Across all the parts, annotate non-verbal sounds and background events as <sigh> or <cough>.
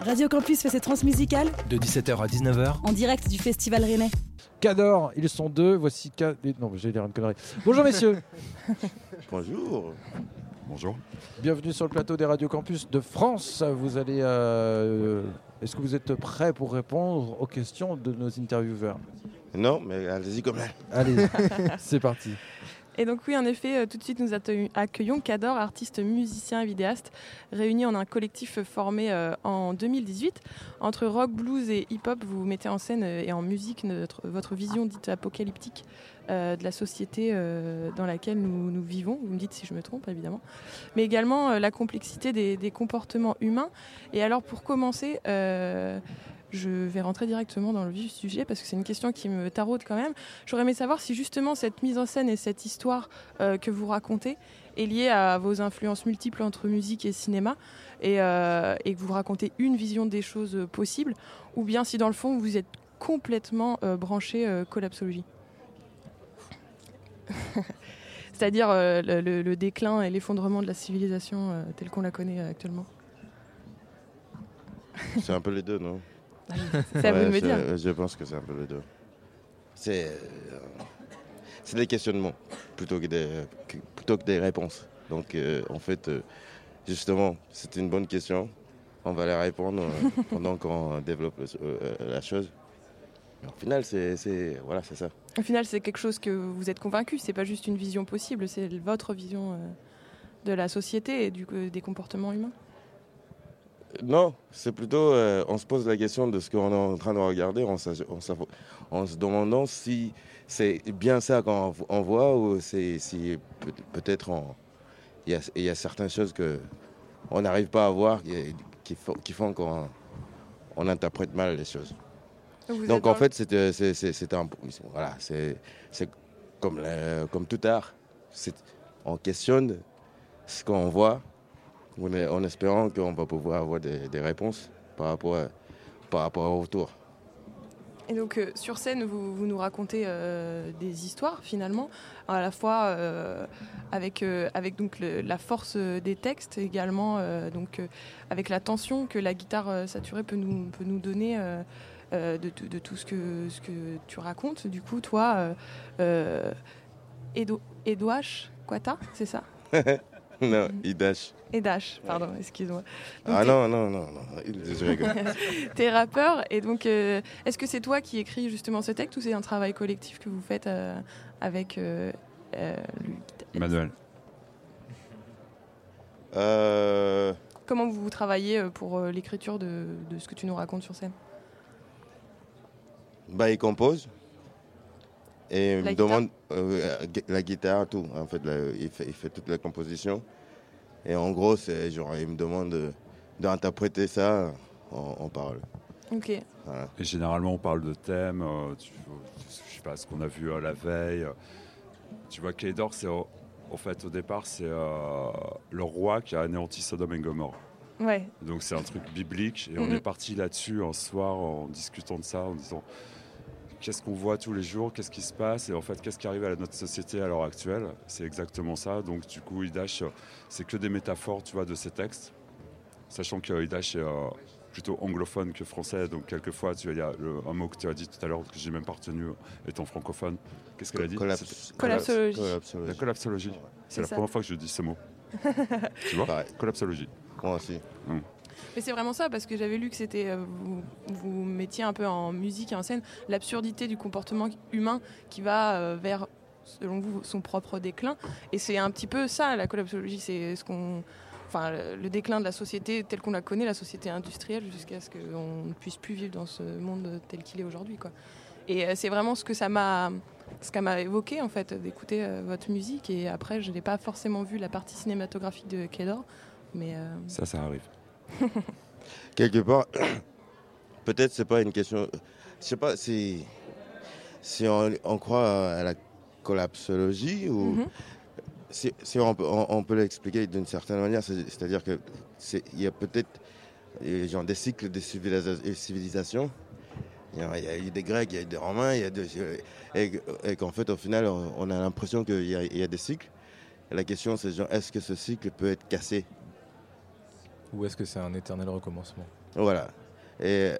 Radio Campus fait ses transmusicales de 17h à 19h en direct du Festival Rennais. Cador, ils sont deux, voici Cador. Non, j'ai dire une connerie. Bonjour messieurs. <laughs> Bonjour. Bonjour. Bienvenue sur le plateau des Radio Campus de France. Vous allez. Euh, Est-ce que vous êtes prêts pour répondre aux questions de nos intervieweurs? Non, mais allez-y quand même. Allez, <laughs> c'est parti. Et donc oui, en effet, euh, tout de suite, nous accueillons Cador, artiste, musicien et vidéaste, réunis en un collectif formé euh, en 2018. Entre rock, blues et hip-hop, vous mettez en scène euh, et en musique votre vision dite apocalyptique de la société dans laquelle nous, vivons. Vous me dites si je me trompe, évidemment. Mais également la complexité des, des, comportements humains. Et alors, pour commencer je vais rentrer directement dans le vif du sujet parce que c'est une question qui me taraude quand même. J'aurais aimé savoir si justement cette mise en scène et cette histoire euh, que vous racontez est liée à vos influences multiples entre musique et cinéma et, euh, que vous racontez une vision des choses possibles ou bien si dans le fond vous êtes complètement euh, branché collapsologie. <laughs> C'est-à-dire le, déclin et l'effondrement de la civilisation telle qu'on la connaît actuellement. C'est un peu les deux, non? C'est à vous de me dire. Je pense que c'est un peu le deux. C'est euh, des questionnements plutôt que des, plutôt que des réponses. Donc euh, en fait, euh, justement, c'est une bonne question. On va les répondre <laughs> pendant qu'on développe la chose. au final, c'est voilà, c'est ça. Au final, c'est quelque chose que vous êtes convaincu. C'est pas juste une vision possible, c'est votre vision de la société et du, des comportements humains. Non, c'est plutôt, euh, on se pose la question de ce qu'on est en train de regarder en, se demandant si c'est bien ça qu'on voit ou c'est, si peut-être il y, a certaines choses qu'on n'arrive pas à voir qui, font qu'on on interprète mal les choses. Donc en fait, c'est, un, voilà, c'est, comme, comme tout art, on questionne ce qu'on voit en espérant qu'on va pouvoir avoir des, réponses par rapport, par rapport au retour. Et donc euh, sur scène, vous, nous racontez euh, des histoires finalement, à la fois euh, avec, avec donc la force des textes, également donc avec la tension que la guitare saturée peut nous, peut nous donner de, de, tout ce que, ce que tu racontes. Du coup, toi, Edo, Edouard Quata, c'est ça? <laughs> <laughs> Non, Idash. Idash, pardon, excuse-moi. Ah non, non, non, non, Tu es <laughs> rappeur, et donc, euh, est-ce que c'est toi qui écris justement ce texte ou c'est un travail collectif que vous faites euh, avec euh, Manuel. Comment vous travaillez pour l'écriture de, de, ce que tu nous racontes sur scène? Bah, il compose. Et il me demande la guitare, tout. En fait, il, fait, il fait toute la composition. Et en gros, c'est genre, il me demande d'interpréter ça en, parole. Ok. Et généralement, on parle de thèmes, euh, je sais pas, ce qu'on a vu à la veille. Tu vois, Kaydor, c'est en fait, au départ, c'est euh, le roi qui a anéanti Sodome et Gomorre. Ouais. Donc c'est un truc biblique et on est parti là-dessus un soir en discutant de ça, en disant qu'est-ce qu'on voit tous les jours, qu'est-ce qui se passe et en fait qu'est-ce qui arrive à notre société à l'heure actuelle. C'est exactement ça. Donc du coup, Idash, c'est que des métaphores, tu vois, de ces textes, sachant que Idash est euh, plutôt anglophone que français. Donc quelquefois, tu il y a un mot que tu as dit tout à l'heure que j'ai même pas retenu étant francophone. Qu'est-ce qu'elle a dit? Collapsologie. La collapsologie. C'est la première fois que je dis ce mot. <laughs> tu vois? Collapsologie. Moi aussi. Hum. Mais c'est vraiment ça, parce que j'avais lu que c'était euh, vous, mettiez un peu en musique et en scène l'absurdité du comportement humain qui va euh, vers, selon vous, son propre déclin. Et c'est un petit peu ça, la collapsologie, c'est ce qu'on. Le déclin de la société telle qu'on la connaît, la société industrielle, jusqu'à ce qu'on ne puisse plus vivre dans ce monde tel qu'il est aujourd'hui. Quoi. Et euh, c'est vraiment ce que ça m'a ce qu'a m'a évoqué en fait d'écouter votre musique et après je n'ai pas forcément vu la partie cinématographique de Kedor mais ça ça arrive <laughs> Quelque part, <coughs> peut-être c'est pas une question. Je sais pas si, si on, croit à la collapsologie ou. Mhm. Si, on, peut, l'expliquer d'une certaine manière, c'est-à-dire qu'il y a peut-être genre, des cycles de civilisation. Il y, a, eu des Grecs, il y a eu des Romains, il y a et, qu'en fait, au final, on, a l'impression qu'il y, y, a des cycles. la question, c'est est-ce que ce cycle peut être cassé? Ou est-ce que c'est un éternel recommencement Voilà. Et,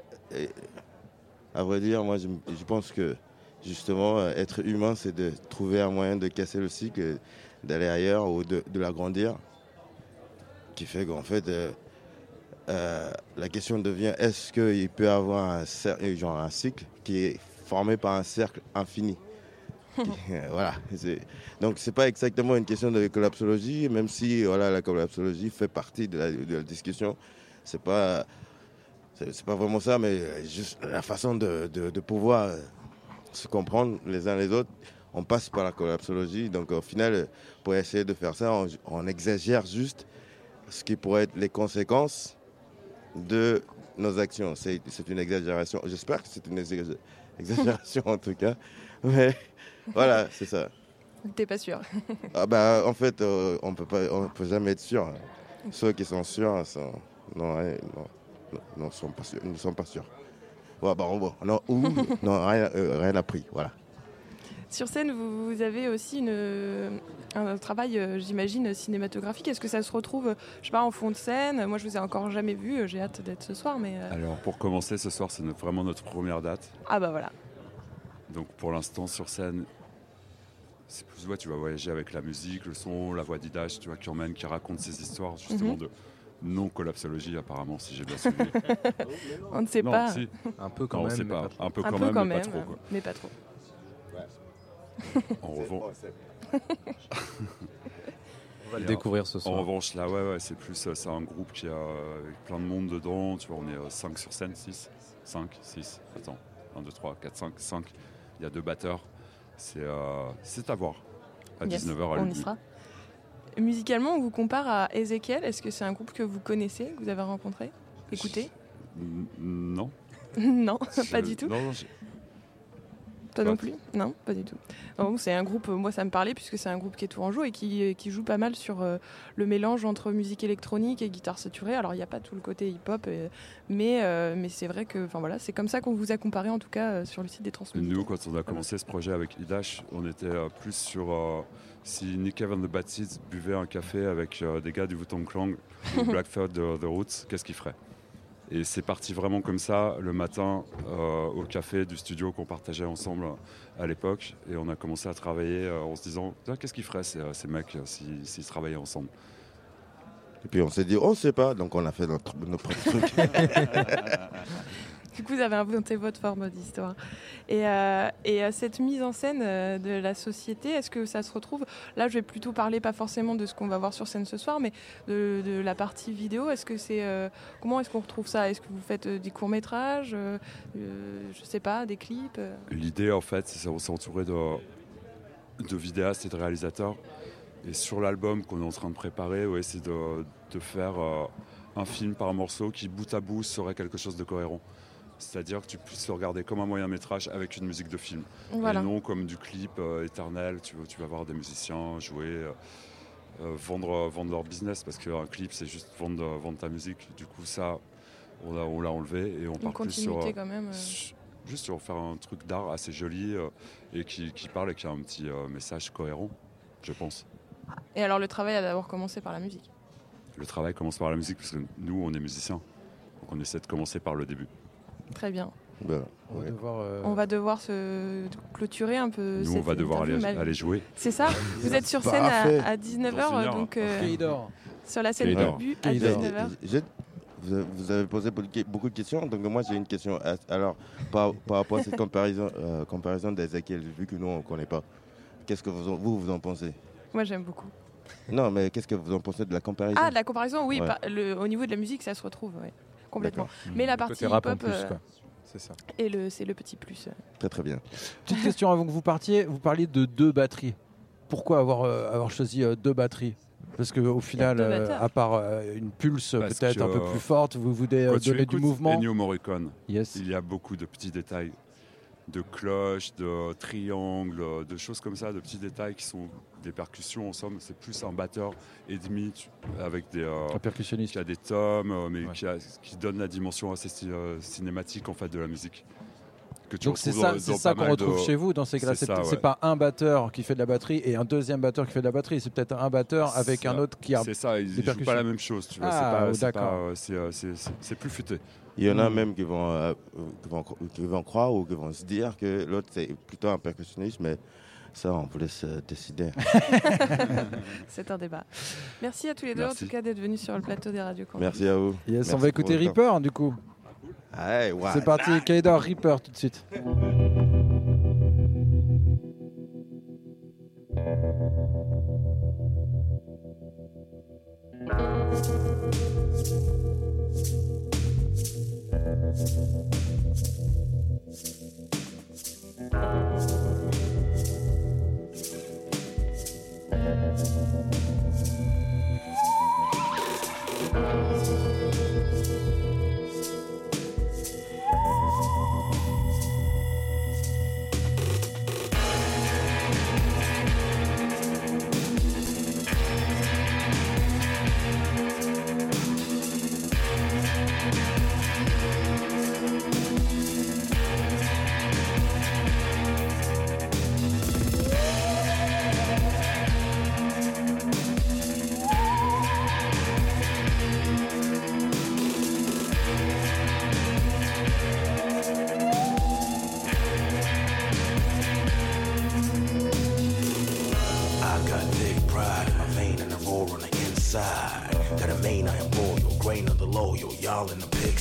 à vrai dire, moi, je, pense que justement, être humain, c'est de trouver un moyen de casser le cycle, d'aller ailleurs ou de, l'agrandir. Qui fait qu'en fait, euh, euh, la question devient est-ce qu'il peut y avoir un, genre un cycle qui est formé par un cercle infini? <laughs> Voilà. Donc, c'est pas exactement une question de collapsologie, même si voilà, la collapsologie fait partie de la, discussion. C'est pas. C'est pas vraiment ça, mais juste la façon de, pouvoir se comprendre les uns les autres. On passe par la collapsologie. Donc, au final, pour essayer de faire ça, on, on exagère juste ce qui pourrait être les conséquences de nos actions. C'est une exagération. J'espère que c'est une exagé- <laughs> exagération en tout cas. Mais voilà, c'est ça. T'es pas sûr. Ah bah, en fait, euh, on peut pas, on peut jamais être sûr. Ceux qui sont sûrs sont, non, ouais, non, non, non, sont pas sûrs, ne sont pas sûrs. Ouais, bah, bon, non, ou <laughs> non, rien, euh, rien appris, voilà. Sur scène, vous, vous avez aussi une, un travail, euh, j'imagine, cinématographique. Est-ce que ça se retrouve, je sais pas, en fond de scène? Moi, je vous ai encore jamais vu. J'ai hâte d'être ce soir, mais euh, Alors pour commencer ce soir, c'est vraiment notre première date. ah bah voilà. Donc pour l'instant sur scène, c'est plus ouais, tu vas voyager avec la musique, le son, la voix d'Idash, tu vois, qui emmène, qui raconte ces histoires justement Mhm. de non collapsologie apparemment, si j'ai bien suivi. <laughs> On ne sait non, pas. si. Un peu quand Non, on même. sait pas. pas. Un peu Un quand peu même, quand mais même, pas trop. quoi. mais pas trop. En <laughs> revanche, <laughs> On va le Et découvrir ce En soir. revanche, là, ouais, ouais, c'est plus, euh, c'est un groupe qui a euh, plein de monde dedans. Tu vois, on est 5 sur scène, 6, 5, 6. Attends, 1, 2, 3, 4, 5, 5. Il y a deux batteurs. C'est, euh, c'est à voir. À Yes, 19h à on y sera. Musicalement, on vous compare à Ezekiel. Est-ce que c'est un groupe que vous connaissez, que vous avez rencontré Écoutez N- Non. <laughs> Non, pas du tout. Non, Quoi non plus Non, pas du tout. C'est un groupe, euh, moi ça me parlait puisque c'est un groupe qui est tourangeau et qui, euh, qui joue pas mal sur euh, le mélange entre musique électronique et guitare saturée. Alors il n'y a pas tout le côté hip-hop, mais, euh, mais c'est vrai que voilà, c'est comme ça qu'on vous a comparé en tout cas sur le site des transmissions. Nous, quand on a commencé ce projet avec Idash, on était euh, plus sur si Nick and the Bad Seeds buvait un café avec des gars du Wu-Tang Clan ou <laughs> Black Thought de The Roots, qu'est-ce qu'ils feraient? Et c'est parti vraiment comme ça le matin euh, au café du studio qu'on partageait ensemble à l'époque. Et on a commencé à travailler euh, en se disant Tiens, qu'est-ce qu'ils feraient ces, euh, ces mecs s'ils travaillaient ensemble? Et puis on s'est dit, on ne sait pas, donc on a fait notre, notre propre truc. <laughs> Du coup, vous avez inventé votre forme d'histoire. Et, euh, euh, cette mise en scène euh, de la société, est-ce que ça se retrouve? Là, je vais plutôt parler pas forcément de ce qu'on va voir sur scène ce soir, mais de, la partie vidéo. Est-ce que c'est comment est-ce qu'on retrouve ça? Est-ce que vous faites des courts métrages euh, Je sais pas, des clips L'idée, en fait, c'est de s'entourer de, vidéastes et de réalisateurs. Et sur l'album qu'on est en train de préparer, ouais, c'est de, de faire un film par morceau qui, bout à bout, serait quelque chose de cohérent. C'est-à-dire que tu puisses le regarder comme un moyen métrage avec une musique de film. Voilà. Et non comme du clip euh, éternel. Tu, vas- tu vas voir des musiciens jouer, euh, euh, vendre, vendre leur business, parce qu'un clip, c'est juste vendre, vendre ta musique. Du coup, ça, on l'a on l'a enlevé et on part plus sur... quand même. euh. Su- Juste sur faire un truc d'art assez joli et qui, qui parle et qui a un petit message cohérent, je pense. Et alors, le travail a d'abord commencé par la musique. Le travail commence par la musique parce que nous, on est musiciens. Donc on essaie de commencer par le début. Très bien. On va devoir, euh, On va devoir se clôturer un peu. Nous, on va devoir aller, interview, mal- aller jouer. C'est ça <laughs> Vous êtes sur scène à, 19h, Dans une heure. donc euh, sur la scène du but à Gaydar. 19h. J'ai- Vous avez- posé beaucoup de- de questions, donc moi j'ai une question. Alors, par, par rapport à cette comparaison, euh, comparaison d'Ezekiel, vu que nous on ne connaît pas, qu'est-ce que vous en, vous, vous en pensez? Moi, j'aime beaucoup. Non, mais qu'est-ce que vous en pensez de la comparaison? Ah, de la comparaison, oui. Ouais. par- le- au niveau de la musique, ça se retrouve, ouais, complètement. Mais la Le partie côté rap en hip-hop, plus, euh, ça. et le, c'est le petit plus. Très très bien. Petite question avant que vous partiez. Vous parliez de deux batteries. Pourquoi avoir, euh, avoir choisi euh, deux batteries? Parce qu'au final, euh, à part euh, une pulse peut-être un peu plus forte, vous voulez euh, donner du mouvement Ennio Morricone, Yes. il y a beaucoup de petits détails, de cloches, de triangles, de choses comme ça, de petits détails qui sont des percussions en somme. C'est plus un batteur et demi avec des, euh, Un percussionniste. qui a des tomes, euh, mais Ouais. qui, a- qui donne la dimension assez euh, cinématique en fait de la musique. Que tu Donc c'est ça, dans- c'est dans ça pas qu'on retrouve de- chez vous dans ces cas-là. c'est ouais. pas un batteur qui fait de la batterie et un deuxième batteur qui fait de la batterie. C'est peut-être un batteur avec un autre qui a. C'est ça, ils des ils jouent pas la même chose, tu vois. Ah, c'est euh, euh, plus futé. Il y en a même qui vont, euh, qui, vont, qui vont croire ou qui vont se dire que l'autre c'est plutôt un percussionniste, mais ça on vous laisse euh, décider. <laughs> C'est un débat. Merci à tous les deux en tout cas d'être venus sur le plateau des radios. Merci à vous. Yes, on va écouter. Reaper du coup. Ouais. C'est parti, Kaidor Reaper tout de suite.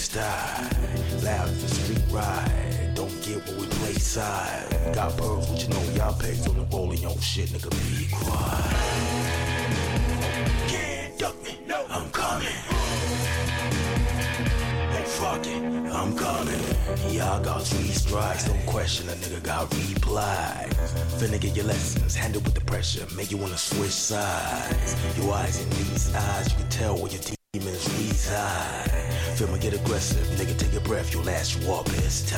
The. Loud as street ride, don't get what we play side. Got pearls, but you know y'all pigs on the rolling your shit, nigga, be quiet. Can't duck me, No, I'm coming. Fuck it, I'm coming. Y'all got three strikes, don't question a nigga got replies. Finna get your lessons, handle with the pressure, make you wanna switch sides. Your eyes in these eyes, you can tell where your demons reside. Feel me get aggressive, nigga take a breath, you'll last you up this time.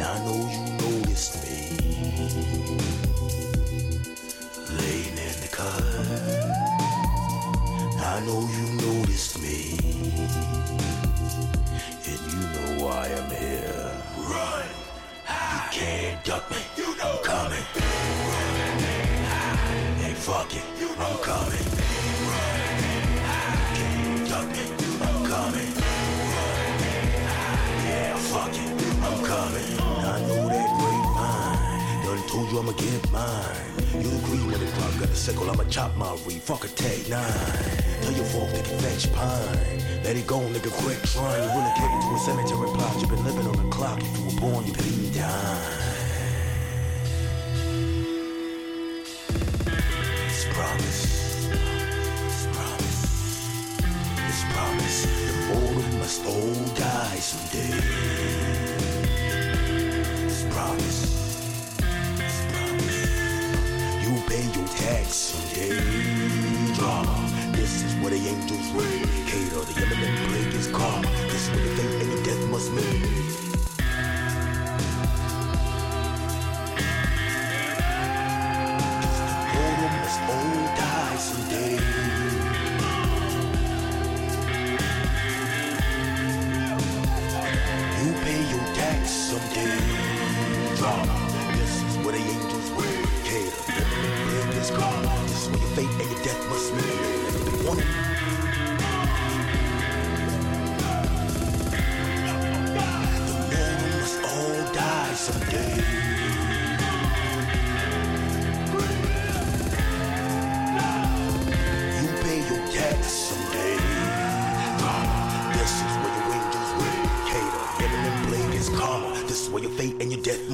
Now I know you noticed me. Laying in the cut. I know you noticed me. And you know why I'm here. Run. You can't duck me. You know I'm coming. Hey, fuck it. Get mine. You agree when the clock got a sickle, I'ma chop my weed. Fuck a take nine. Tell your folks they can fetch pine. Let it go, nigga, quick trying. You relocated to a cemetery plot. You been living on the clock. If you were born, you been dying. Promise. It's promise. It's promise. The mortal must all die someday. Abdul Sway. The eminent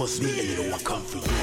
must be. And you know I come for you.